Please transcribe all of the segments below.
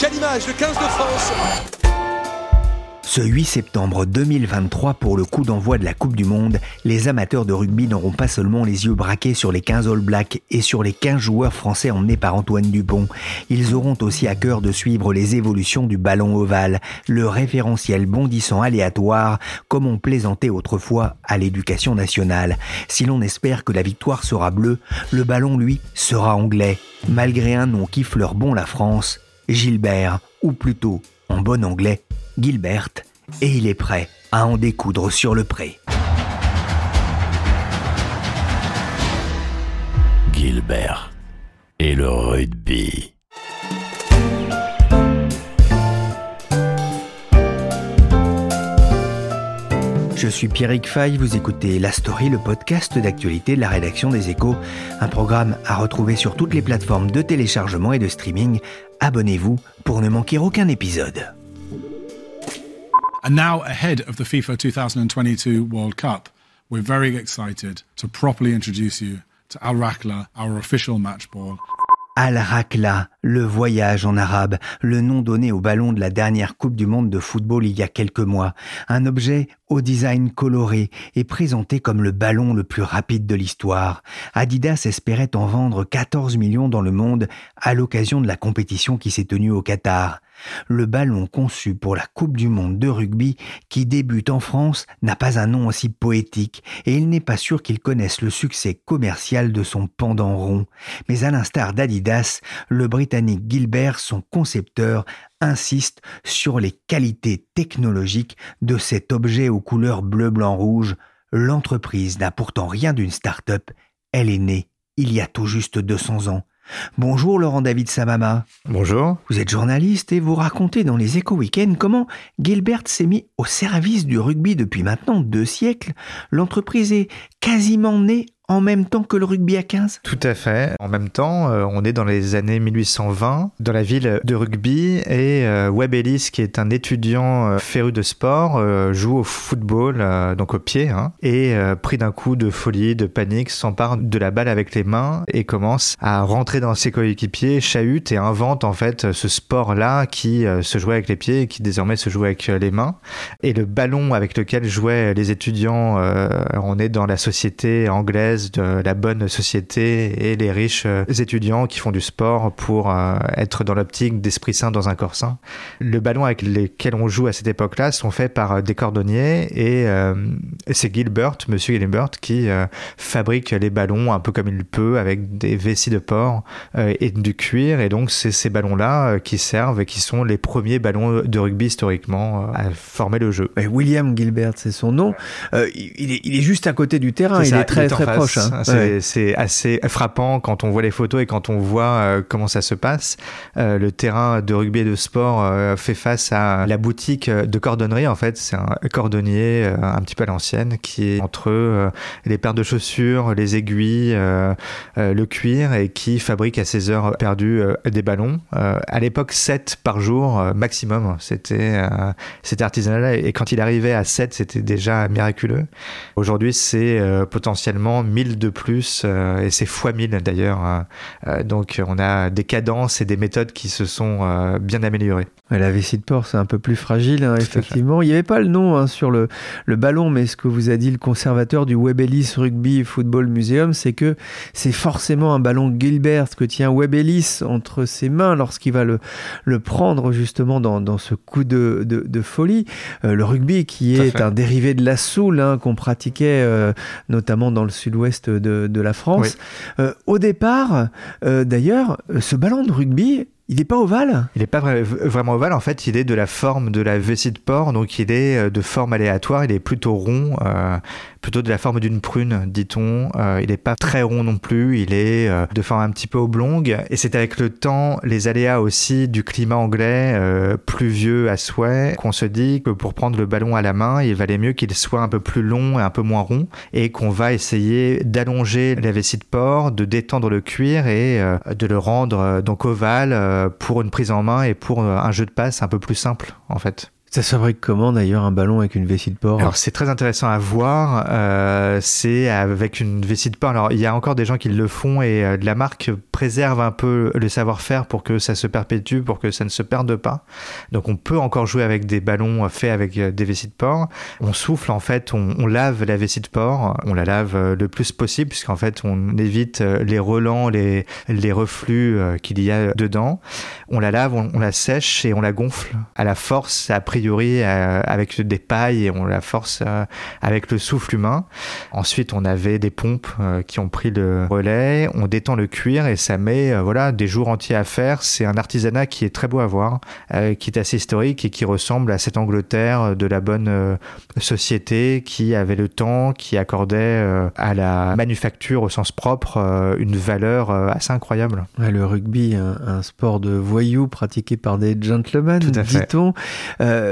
Quelle image Le 15 de France Ce 8 septembre 2023, pour le coup d'envoi de la Coupe du Monde, les amateurs de rugby n'auront pas seulement les yeux braqués sur les 15 All Blacks et sur les 15 joueurs français emmenés par Antoine Dupont. Ils auront aussi à cœur de suivre les évolutions du ballon ovale, le référentiel bondissant aléatoire, comme on plaisantait autrefois à l'éducation nationale. Si l'on espère que la victoire sera bleue, le ballon, lui, sera anglais, malgré un nom qui fleure bon la France, Gilbert, ou plutôt, en bon anglais, Gilbert, et il est prêt à en découdre sur le pré. Gilbert et le rugby. Je suis Pierrick Fay, vous écoutez La Story, le podcast d'actualité de la rédaction des Échos, un programme à retrouver sur toutes les plateformes de téléchargement et de streaming. Abonnez-vous pour ne manquer aucun épisode. And now, ahead of the FIFA 2022 World Cup, we're very excited to properly introduce you to Al Rakla, our official match ball. Al-Rakla, le voyage en arabe, le nom donné au ballon de la dernière Coupe du Monde de football il y a quelques mois. Un objet au design coloré et présenté comme le ballon le plus rapide de l'histoire. Adidas espérait en vendre 14 millions dans le monde à l'occasion de la compétition qui s'est tenue au Qatar. Le ballon conçu pour la Coupe du Monde de rugby qui débute en France n'a pas un nom aussi poétique et il n'est pas sûr qu'il connaisse le succès commercial de son pendant rond. Mais à l'instar d'Adidas, le Britannique Gilbert, son concepteur, insiste sur les qualités technologiques de cet objet aux couleurs bleu, blanc, rouge. L'entreprise n'a pourtant rien d'une start-up, elle est née il y a tout juste 200 ans. Bonjour Laurent David Samama. Bonjour. Vous êtes journaliste et vous racontez dans les Échos Week-end comment Gilbert s'est mis au service du rugby depuis maintenant deux siècles. L'entreprise est quasiment née en même temps que le rugby à 15 Tout à fait. En même temps, euh, on est dans les années 1820, dans la ville de rugby, et euh, Ellis, qui est un étudiant euh, féru de sport, euh, joue au football, euh, donc au pied, hein, et pris d'un coup de folie, de panique, s'empare de la balle avec les mains et commence à rentrer dans ses coéquipiers, chahute et invente en fait ce sport-là qui se jouait avec les pieds et qui désormais se joue avec les mains. Et le ballon avec lequel jouaient les étudiants, on est dans la société anglaise de la bonne société et les riches euh, étudiants qui font du sport pour euh, être dans l'optique d'esprit sain dans un corps sain. Le ballon avec lesquels on joue à cette époque-là sont faits par euh, des cordonniers et euh, c'est Gilbert, monsieur Gilbert, qui euh, fabrique les ballons un peu comme il peut avec des vessies de porc euh, et du cuir et donc c'est ces ballons-là qui servent et qui sont les premiers ballons de rugby historiquement à former le jeu. William Gilbert, c'est son nom. Il, est, il est juste à côté du terrain, il ça, est très en très face. proche. Hein. C'est Ouais. assez frappant quand on voit les photos et quand on voit euh, comment ça se passe. Euh, le terrain de rugby et de sport euh, fait face à la boutique de cordonnerie. En fait, c'est un cordonnier un petit peu à l'ancienne qui est entre les paires de chaussures, les aiguilles, le cuir et qui fabrique à ses heures perdues des ballons. À l'époque, 7 par jour maximum. C'était c'était artisanal et quand il arrivait à 7, c'était déjà miraculeux. Aujourd'hui, c'est potentiellement 1000 de plus euh, et c'est fois 1000 d'ailleurs. hein. Euh, donc, on a des cadences et des méthodes qui se sont euh, bien améliorées. Ouais, La vessie de porc, c'est un peu plus fragile, hein, effectivement. Il n'y avait pas le nom hein, sur le, le ballon, mais ce que vous a dit le conservateur du Webb Ellis Rugby Football Museum, c'est que c'est forcément un ballon Gilbert que tient Webb Ellis entre ses mains lorsqu'il va le, le prendre justement dans, dans ce coup de, de, de folie. Euh, le rugby qui est un dérivé de la soule hein, qu'on pratiquait euh, notamment dans le sud-ouest de, de la France. Euh, au départ, euh, d'ailleurs, ce ballon de rugby, Il n'est pas ovale? Il n'est pas vraiment ovale. En fait, il est de la forme de la vessie de porc, donc il est euh, de forme aléatoire. Il est plutôt rond, euh, plutôt de la forme d'une prune, dit-on. Euh, il n'est pas très rond non plus. Il est de forme un petit peu oblongue. Et c'est avec le temps, les aléas aussi du climat anglais, pluvieux à souhait, qu'on se dit que pour prendre le ballon à la main, il valait mieux qu'il soit un peu plus long et un peu moins rond, et qu'on va essayer d'allonger la vessie de porc, de détendre le cuir et de le rendre donc ovale euh, pour une prise en main et pour euh, un jeu de passe un peu plus simple en fait. Ça fabrique comment d'ailleurs un ballon avec une vessie de porc? Alors c'est très intéressant à voir. Euh, c'est avec une vessie de porc. Alors il y a encore des gens qui le font et euh, la marque préserve un peu le savoir-faire pour que ça se perpétue, pour que ça ne se perde pas. Donc on peut encore jouer avec des ballons faits avec euh, des vessies de porc. On souffle en fait, on, lave la vessie de porc, on la lave le plus possible puisqu'en fait on évite les relents, les, les reflux qu'il y a dedans. On la lave, on, la sèche et on la gonfle à la force après priori euh, avec des pailles et on la force euh, avec le souffle humain. Ensuite, on avait des pompes euh, qui ont pris le relais. On détend le cuir et ça met voilà des jours entiers à faire. C'est un artisanat qui est très beau à voir, qui est assez historique et qui ressemble à cette Angleterre de la bonne société qui avait le temps, qui accordait à la manufacture au sens propre une valeur assez incroyable. le rugby, un, sport de voyous pratiqué par des gentlemen, dit-on. Euh,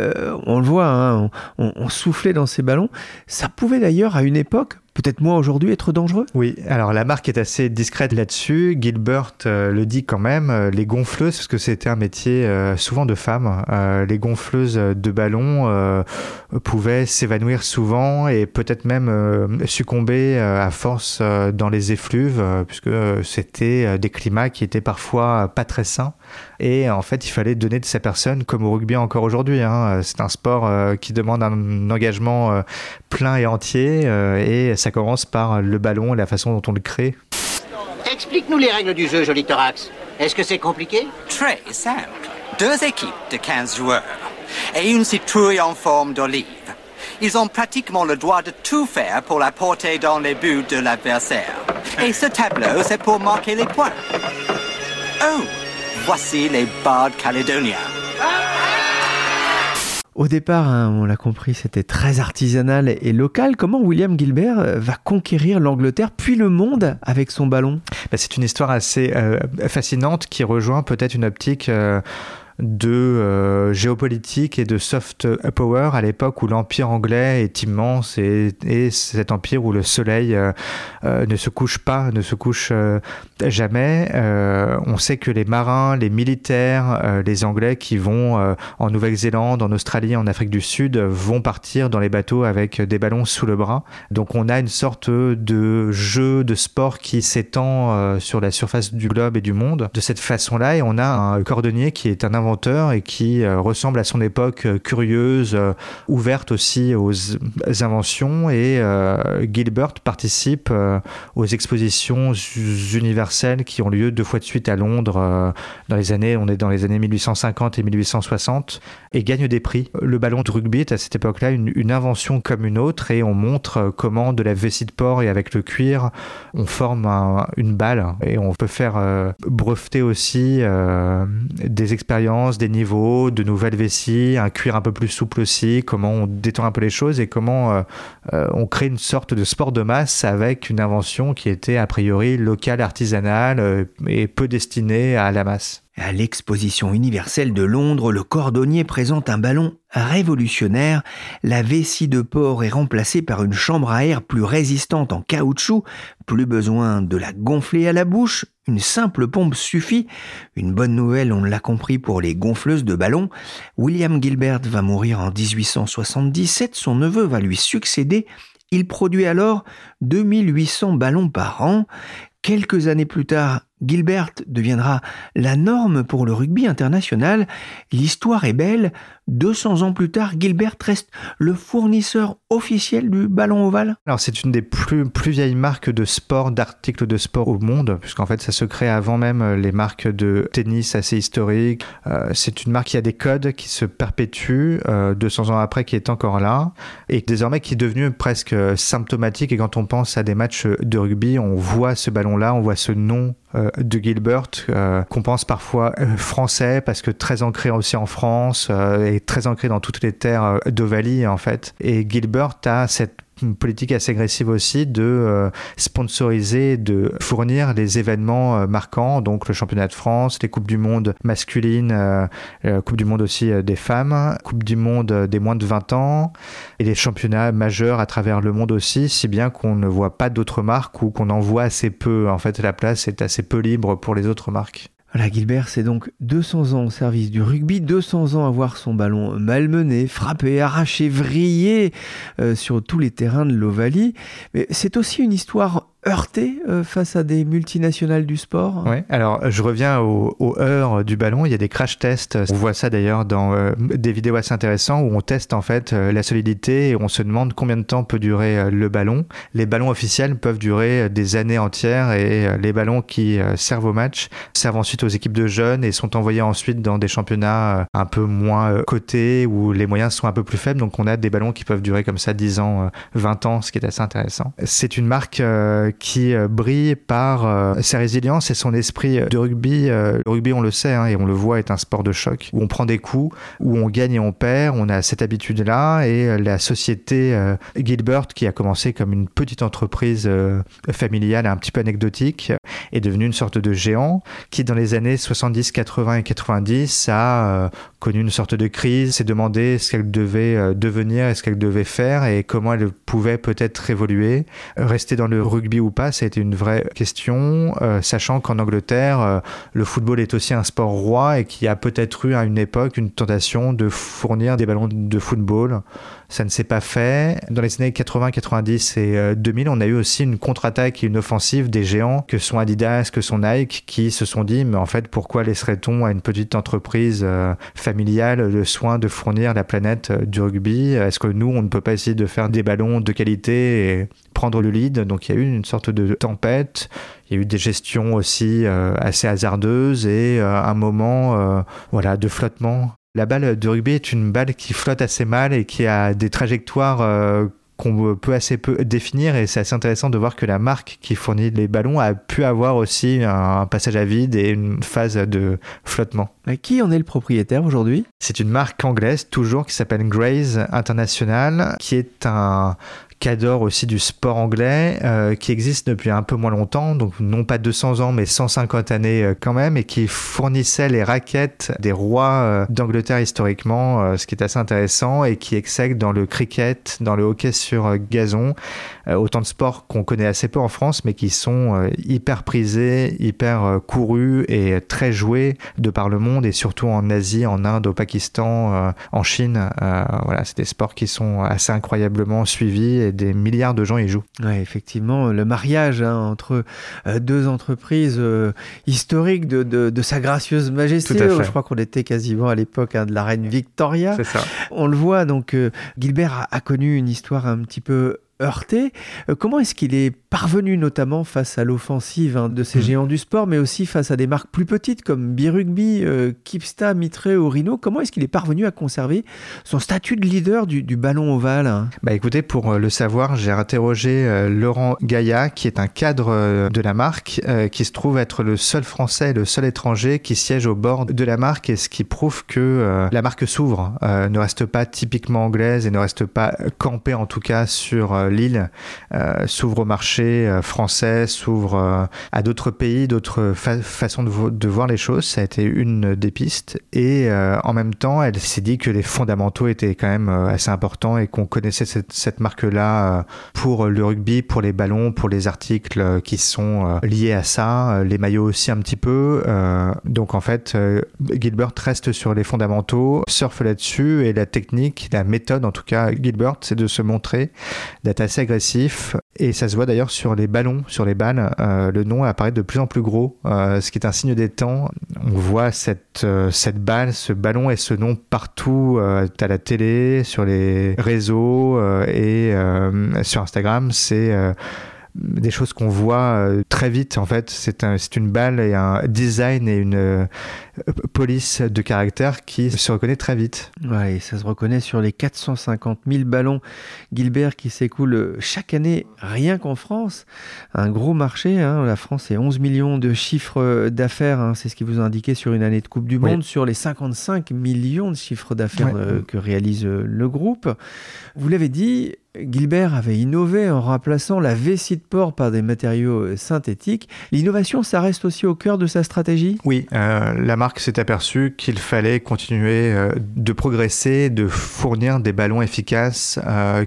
on le voit, hein, on, soufflait dans ces ballons. Ça pouvait d'ailleurs à une époque peut-être moins aujourd'hui être dangereux? Oui, alors la marque est assez discrète là-dessus. Gilbert euh, le dit quand même, euh, les gonfleuses, parce que c'était un métier souvent de femmes, les gonfleuses de ballons pouvaient s'évanouir souvent et peut-être même succomber à force dans les effluves, puisque c'était des climats qui étaient parfois pas très sains. Et en fait, il fallait donner de sa personne, comme au rugby encore aujourd'hui. Hein. C'est un sport euh, qui demande un engagement euh, plein et entier. Euh, commence par le ballon et la façon dont on le crée. Explique-nous les règles du jeu, Joli Thorax. Est-ce que c'est compliqué? Très simple. Deux équipes de 15 joueurs et une citrouille en forme d'olive. Ils ont pratiquement le droit de tout faire pour la porter dans les buts de l'adversaire. Et ce tableau, c'est pour marquer les points. Oh Voici les bards calédoniens. Au départ, hein, on l'a compris, c'était très artisanal et local. Comment William Gilbert euh, va conquérir l'Angleterre puis le monde avec son ballon? Bah, C'est une histoire assez euh, fascinante qui rejoint peut-être une optique... Euh, de euh, géopolitique et de soft power à l'époque où l'empire anglais est immense et, et, cet empire où le soleil euh, euh, ne se couche pas, ne se couche jamais. on sait que les marins, les militaires, les Anglais qui vont en Nouvelle-Zélande, en Australie, en Afrique du Sud vont partir dans les bateaux avec des ballons sous le bras. Donc on a une sorte de jeu de sport qui s'étend sur la surface du globe et du monde de cette façon-là et on a un cordonnier qui est un inventeur et qui euh, ressemble à son époque euh, curieuse, euh, ouverte aussi aux inventions. Et Gilbert participe aux expositions universelles qui ont lieu deux fois de suite à Londres dans les années, on est dans les années 1850 et 1860, et gagne des prix. Le ballon de rugby est à cette époque-là une, une, invention comme une autre et on montre comment de la vessie de porc et avec le cuir, on forme une balle et on peut faire breveter aussi des expériences des niveaux, de nouvelles vessies, un cuir un peu plus souple aussi, comment on détend un peu les choses et comment euh, euh, on crée une sorte de sport de masse avec une invention qui était a priori locale, artisanale euh, et peu destinée à la masse. À l'exposition universelle de Londres, le cordonnier présente un ballon révolutionnaire. La vessie de porc est remplacée par une chambre à air plus résistante en caoutchouc. Plus besoin de la gonfler à la bouche. Une simple pompe suffit. Une bonne nouvelle, on l'a compris, pour les gonfleuses de ballons. William Gilbert va mourir en 1877. Son neveu va lui succéder. Il produit alors 2800 ballons par an. Quelques années plus tard, Gilbert deviendra la norme pour le rugby international. L'histoire est belle. 200 ans plus tard, Gilbert reste le fournisseur officiel du ballon ovale Alors c'est une des plus, plus vieilles marques de sport, d'articles de sport au monde, puisqu'en fait ça se crée avant même les marques de tennis assez historiques. Euh, c'est une marque qui a des codes, qui se perpétue 200 ans après, qui est encore là, et désormais qui est devenue presque symptomatique. Et quand on pense à des matchs de rugby, on voit ce ballon-là, on voit ce nom euh, de Gilbert, euh, qu'on pense parfois euh, français, parce que très ancré aussi en France, et très ancré dans toutes les terres d'Ovalie, en fait. Et Gilbert a cette une politique assez agressive aussi de euh, sponsoriser, de fournir les événements euh, marquants, donc le championnat de France, les coupes du monde masculines, euh, coupe du monde aussi des femmes, coupe du monde des moins de 20 ans, et les championnats majeurs à travers le monde aussi, si bien qu'on ne voit pas d'autres marques ou qu'on en voit assez peu. En fait, la place est assez peu libre pour les autres marques. Voilà, Gilbert, c'est donc 200 ans au service du rugby, 200 ans à voir son ballon malmené, frappé, arraché, vrillé euh, sur tous les terrains de l'Ovalie. Mais c'est aussi une histoire heurté euh, face à des multinationales du sport Oui, alors je reviens au, au, heurt du ballon. Il y a des crash tests. On voit ça d'ailleurs dans euh, des vidéos assez intéressantes où on teste en fait euh, la solidité et on se demande combien de temps peut durer le ballon. Les ballons officiels peuvent durer des années entières et les ballons qui servent au match servent ensuite aux équipes de jeunes et sont envoyés ensuite dans des championnats un peu moins cotés où les moyens sont un peu plus faibles. Donc on a des ballons qui peuvent durer comme ça 10 ans, 20 ans, ce qui est assez intéressant. C'est une marque qui euh, brille par euh, sa résilience et son esprit de rugby. Euh, le rugby, on le sait, hein, et on le voit, est un sport de choc, où on prend des coups, où on gagne et on perd. On a cette habitude-là, et la société Gilbert, qui a commencé comme une petite entreprise familiale un petit peu anecdotique, est devenue une sorte de géant, qui dans les années 70, 80 et 90 a connu une sorte de crise, s'est demandé ce qu'elle devait devenir et ce qu'elle devait faire, et comment elle pouvait peut-être évoluer, rester dans le rugby ou pas, ça a été une vraie question, euh, sachant qu'en Angleterre, euh, le football est aussi un sport roi et qu'il y a peut-être eu à une époque une tentation de fournir des ballons de football ça ne s'est pas fait. Dans les années 80, 90 et 2000, euh, on a eu aussi une contre-attaque et une offensive des géants que sont Adidas, que sont Nike, qui se sont dit, mais en fait, pourquoi laisserait-on à une petite entreprise euh, familiale le soin de fournir la planète euh, du rugby? Est-ce que nous, on ne peut pas essayer de faire des ballons de qualité et prendre le lead? Donc il y a eu une sorte de tempête. Il y a eu des gestions aussi assez hasardeuses et un moment voilà de flottement la balle de rugby est une balle qui flotte assez mal et qui a des trajectoires euh, qu'on peut assez peu définir et c'est assez intéressant de voir que la marque qui fournit les ballons a pu avoir aussi un passage à vide et une phase de flottement. Qui en est le propriétaire aujourd'hui? C'est une marque anglaise toujours qui s'appelle Graze International qui est un cadre aussi du sport anglais, euh, qui existe depuis un peu moins longtemps, donc non pas 200 ans, mais 150 années euh, quand même, et qui fournissait les raquettes des rois euh, d'Angleterre historiquement, ce qui est assez intéressant, et qui excelle dans le cricket, dans le hockey sur gazon, autant de sports qu'on connaît assez peu en France, mais qui sont hyper prisés, hyper courus et très joués de par le monde, et surtout en Asie, en Inde, au Pakistan, en Chine. voilà, c'est des sports qui sont assez incroyablement suivis des milliards de gens y jouent. Ouais, effectivement, le mariage hein, entre euh, deux entreprises euh, historiques de, de, sa gracieuse majesté. Je crois qu'on était quasiment à l'époque hein, de la reine Victoria. C'est ça. On le voit, donc euh, Gilbert a, connu une histoire un petit peu heurté. Euh, comment est-ce qu'il est parvenu, notamment face à l'offensive hein, de ces hmm. géants du sport, mais aussi face à des marques plus petites comme Birugby, euh, Kipsta, Mitre ou Rhino Comment est-ce qu'il est parvenu à conserver son statut de leader du, ballon ovale hein? Bah écoutez, pour euh, le savoir, j'ai interrogé Laurent Gaïa, qui est un cadre de la marque, qui se trouve être le seul Français, le seul étranger qui siège au bord de la marque, et ce qui prouve que la marque s'ouvre, ne reste pas typiquement anglaise et ne reste pas campée en tout cas sur euh, s'ouvre au marché euh, français, s'ouvre euh, à d'autres pays, d'autres façons de, voir les choses. Ça a été une des pistes. Et en même temps, elle s'est dit que les fondamentaux étaient quand même assez importants et qu'on connaissait cette, marque-là pour le rugby, pour les ballons, pour les articles qui sont liés à ça, les maillots aussi un petit peu. donc en fait, Gilbert reste sur les fondamentaux, surfe là-dessus et la technique, la méthode en tout cas, Gilbert, c'est de se montrer, d'être assez agressif Et ça se voit d'ailleurs sur les ballons, sur les balles, euh, le nom apparaît de plus en plus gros, euh, ce qui est un signe des temps. On voit cette, euh, cette balle, ce ballon et ce nom partout à la télé, sur les réseaux et sur Instagram. C'est des choses qu'on voit très vite. En fait, c'est un, une balle et un design et une police de caractère qui se reconnaît très vite. Ouais, ça se reconnaît sur les 450 000 ballons Gilbert qui s'écoulent chaque année rien qu'en France. Un gros marché. Hein. La France, est 11 millions de chiffres d'affaires. Hein. C'est ce qui vous a indiqué sur une année de Coupe du Monde. Sur les 55 millions de chiffres d'affaires euh, que réalise le groupe. Vous l'avez dit, Gilbert avait innové en remplaçant la vessie de porc par des matériaux euh, synthétiques. L'innovation, ça reste aussi au cœur de sa stratégie? Oui, euh, la marque s'est aperçue qu'il fallait continuer euh, de progresser, de fournir des ballons efficaces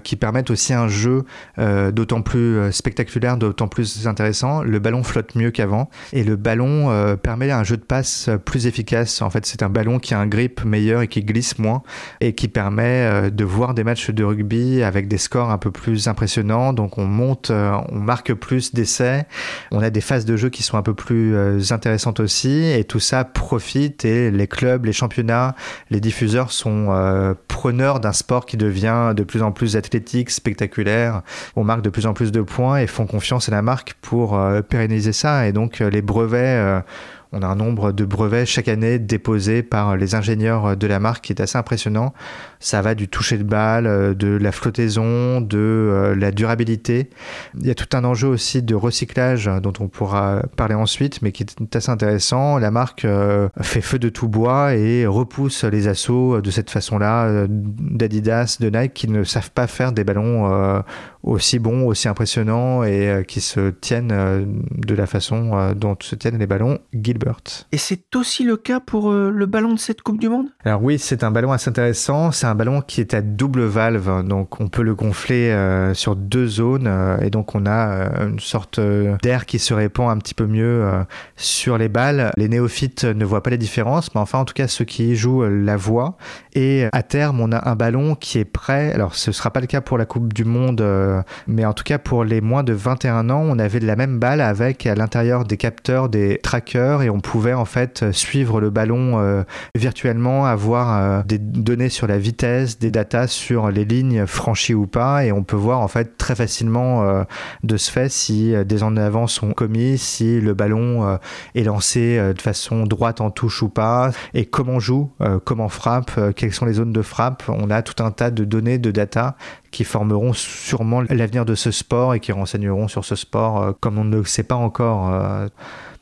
qui permettent aussi un jeu d'autant plus spectaculaire, d'autant plus intéressant. Le ballon flotte mieux qu'avant et le ballon permet un jeu de passe plus efficace. En fait, c'est un ballon qui a un grip meilleur et qui glisse moins et qui permet de voir des matchs de rugby avec des scores un peu plus impressionnant. Donc on monte, euh, on marque plus d'essais. On a des phases de jeu qui sont un peu plus euh, intéressantes aussi. Et tout ça profite et les clubs, les championnats, les diffuseurs sont euh, preneurs d'un sport qui devient de plus en plus athlétique, spectaculaire. On marque de plus en plus de points et font confiance à la marque pour pérenniser ça. Et donc les brevets on a un nombre de brevets chaque année déposés par les ingénieurs de la marque qui est assez impressionnant. Ça va du toucher de balle, euh, de la flottaison, de euh, la durabilité. Il y a tout un enjeu aussi de recyclage dont on pourra parler ensuite, mais qui est assez intéressant. La marque euh, fait feu de tout bois et repousse les assauts de cette façon-là d'Adidas, de Nike qui ne savent pas faire des ballons aussi bons, aussi impressionnants et qui se tiennent de la façon dont se tiennent les ballons Et c'est aussi le cas pour le ballon de cette Coupe du Monde? Alors oui, c'est un ballon assez intéressant. C'est un ballon qui est à double valve, donc on peut le gonfler euh, sur deux zones euh, et donc on a euh, une sorte d'air qui se répand un petit peu mieux sur les balles. Les néophytes ne voient pas les différences, mais enfin en tout cas ceux qui jouent la voient. Et à terme, on a un ballon qui est prêt. Alors ce sera pas le cas pour la Coupe du Monde, mais en tout cas pour les moins de 21 ans, on avait la même balle avec à l'intérieur des capteurs, des trackers et on pouvait en fait suivre le ballon virtuellement, avoir des données sur la vitesse des datas sur les lignes franchies ou pas, et on peut voir en fait très facilement euh, de ce fait si euh, des en avant sont commis, si le ballon euh, est lancé de façon droite en touche ou pas, et comment joue, comment frappe, quelles sont les zones de frappe. On a tout un tas de données, de data qui formeront sûrement l'avenir de ce sport et qui renseigneront sur ce sport comme on ne le sait pas encore.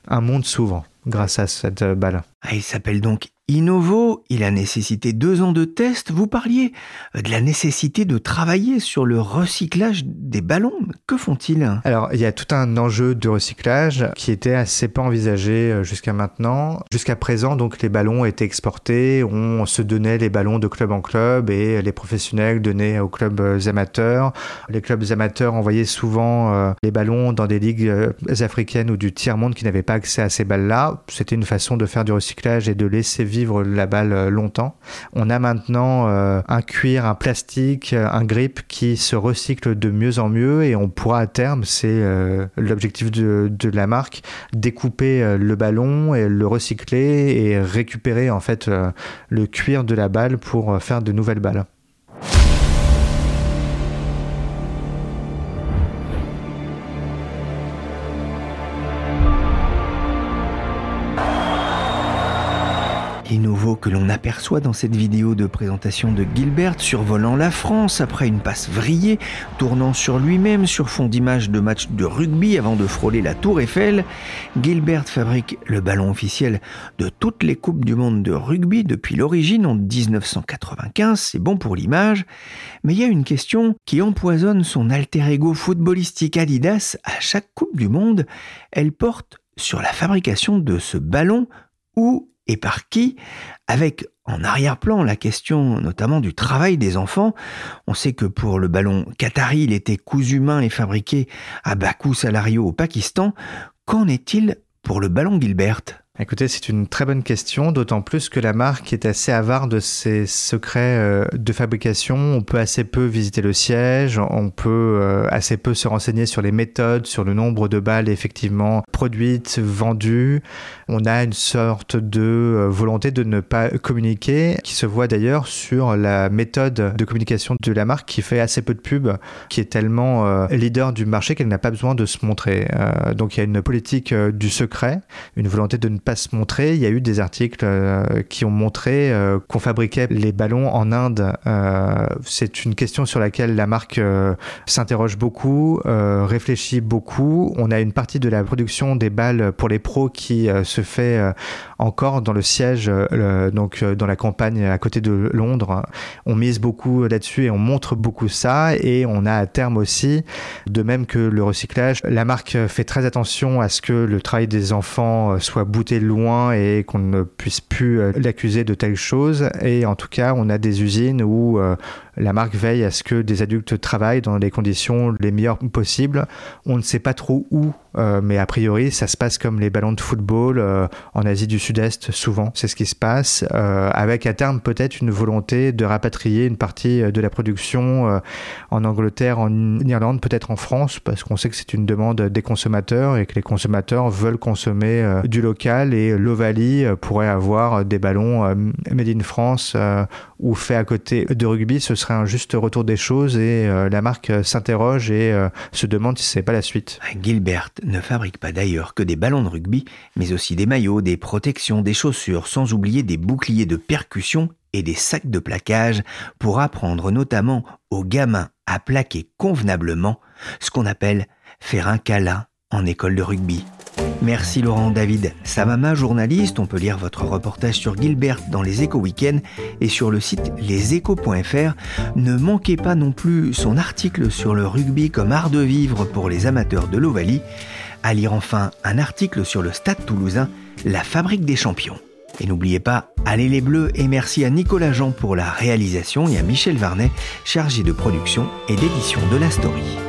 un monde s'ouvre grâce à cette balle. Ah, il s'appelle donc Innovo, il a nécessité deux ans de tests. Vous parliez de la nécessité de travailler sur le recyclage des ballons. Que font-ils? Alors, il y a tout un enjeu de recyclage qui était assez pas envisagé euh, jusqu'à maintenant. Jusqu'à présent, donc, les ballons étaient exportés. On se donnait les ballons de club en club et les professionnels donnaient aux clubs amateurs. Les clubs amateurs envoyaient souvent euh, les ballons dans des ligues euh, africaines ou du tiers-monde qui n'avaient pas accès à ces balles-là. C'était une façon de faire du recyclage et de laisser vivre vivre la balle euh, longtemps. On a maintenant euh, un cuir, un plastique, euh, un grip qui se recycle de mieux en mieux et on pourra à terme, c'est l'objectif de, de, la marque, découper le ballon et le recycler et récupérer en fait le cuir de la balle pour faire de nouvelles balles. Nouveaux que l'on aperçoit dans cette vidéo de présentation de Gilbert survolant la France après une passe vrillée, tournant sur lui-même sur fond d'image de match de rugby avant de frôler la tour Eiffel, Gilbert fabrique le ballon officiel de toutes les coupes du monde de rugby depuis l'origine en 1995, c'est bon pour l'image, mais il y a une question qui empoisonne son alter ego footballistique Adidas à chaque coupe du monde, elle porte sur la fabrication de ce ballon ou et par qui, avec en arrière-plan la question notamment du travail des enfants. On sait que pour le ballon Qatari, il était cousu main et fabriqué à bas coût salariaux au Pakistan. Qu'en est-il pour le ballon Gilbert Écoutez, c'est une très bonne question, d'autant plus que la marque est assez avare de ses secrets euh, de fabrication. On peut assez peu visiter le siège, on peut euh, assez peu se renseigner sur les méthodes, sur le nombre de balles effectivement produites, vendues. On a une sorte de euh, volonté de ne pas communiquer, qui se voit d'ailleurs sur la méthode de communication de la marque qui fait assez peu de pub, qui est tellement leader du marché qu'elle n'a pas besoin de se montrer. donc il y a une politique du secret, une volonté de ne pas se montrer. Il y a eu des articles euh, qui ont montré euh, qu'on fabriquait les ballons en Inde. Euh, c'est une question sur laquelle la marque s'interroge beaucoup, réfléchit beaucoup. On a une partie de la production des balles pour les pros qui se fait encore dans le siège, donc dans la campagne à côté de Londres. On mise beaucoup là-dessus et on montre beaucoup ça. Et on a à terme aussi, de même que le recyclage, la marque fait très attention à ce que le travail des enfants soit bouté loin et qu'on ne puisse plus euh, l'accuser de telle chose. Et en tout cas, on a des usines où euh, la marque veille à ce que des adultes travaillent dans les conditions les meilleures possibles. On ne sait pas trop où, euh, mais a priori, ça se passe comme les ballons de football en Asie du Sud-Est, souvent, c'est ce qui se passe, avec à terme peut-être une volonté de rapatrier une partie de la production en Angleterre, en Irlande, peut-être en France, parce qu'on sait que c'est une demande des consommateurs et que les consommateurs veulent consommer du local et l'Ovalie euh, pourrait avoir des ballons euh, made in France euh, ou fait à côté de rugby. Un juste retour des choses et la marque s'interroge et se demande si c'est pas la suite. Gilbert ne fabrique pas d'ailleurs que des ballons de rugby, mais aussi des maillots, des protections, des chaussures, sans oublier des boucliers de percussion et des sacs de plaquage pour apprendre notamment aux gamins à plaquer convenablement, ce qu'on appelle faire un câlin en école de rugby. Merci Laurent David Samama, journaliste. On peut lire votre reportage sur Gilbert dans les Échos Week-end et sur le site leséchos.fr. Ne manquez pas non plus son article sur le rugby comme art de vivre pour les amateurs de l'Ovalie. À lire enfin un article sur le Stade toulousain, la fabrique des champions. Et n'oubliez pas, allez les bleus et merci à Nicolas Jean pour la réalisation et à Michel Varnet, chargé de production et d'édition de la story.